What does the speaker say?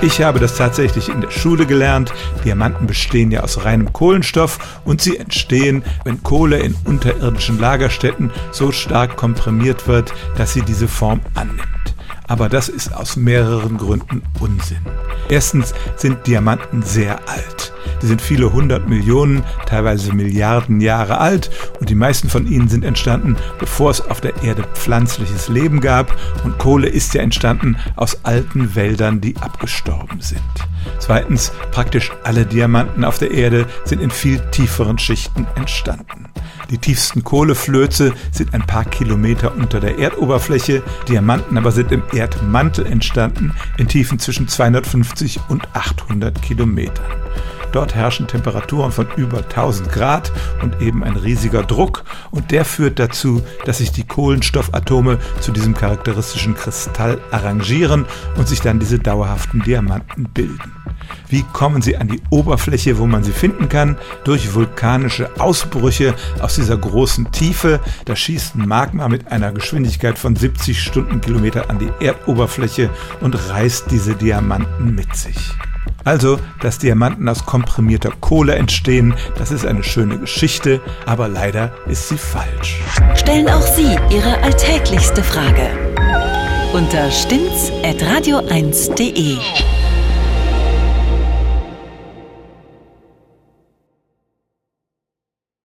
Ich habe das tatsächlich in der Schule gelernt. Diamanten bestehen ja aus reinem Kohlenstoff und sie entstehen, wenn Kohle in unterirdischen Lagerstätten so stark komprimiert wird, dass sie diese Form annimmt. Aber das ist aus mehreren Gründen Unsinn. Erstens sind Diamanten sehr alt. Die sind viele hundert Millionen, teilweise Milliarden Jahre alt und die meisten von ihnen sind entstanden, bevor es auf der Erde pflanzliches Leben gab und Kohle ist ja entstanden aus alten Wäldern, die abgestorben sind. Zweitens, praktisch alle Diamanten auf der Erde sind in viel tieferen Schichten entstanden. Die tiefsten Kohleflöze sind ein paar Kilometer unter der Erdoberfläche, Diamanten aber sind im Erdmantel entstanden, in Tiefen zwischen 250 und 800 Kilometern. Dort herrschen Temperaturen von über 1000 Grad und eben ein riesiger Druck und der führt dazu, dass sich die Kohlenstoffatome zu diesem charakteristischen Kristall arrangieren und sich dann diese dauerhaften Diamanten bilden. Wie kommen sie an die Oberfläche, wo man sie finden kann? Durch vulkanische Ausbrüche aus dieser großen Tiefe. Da schießt Magma mit einer Geschwindigkeit von 70 Stundenkilometer an die Erdoberfläche und reißt diese Diamanten mit sich. Also, dass Diamanten aus komprimierter Kohle entstehen, das ist eine schöne Geschichte, aber leider ist sie falsch. Stellen auch Sie Ihre alltäglichste Frage unter stimmtz.radio1.de.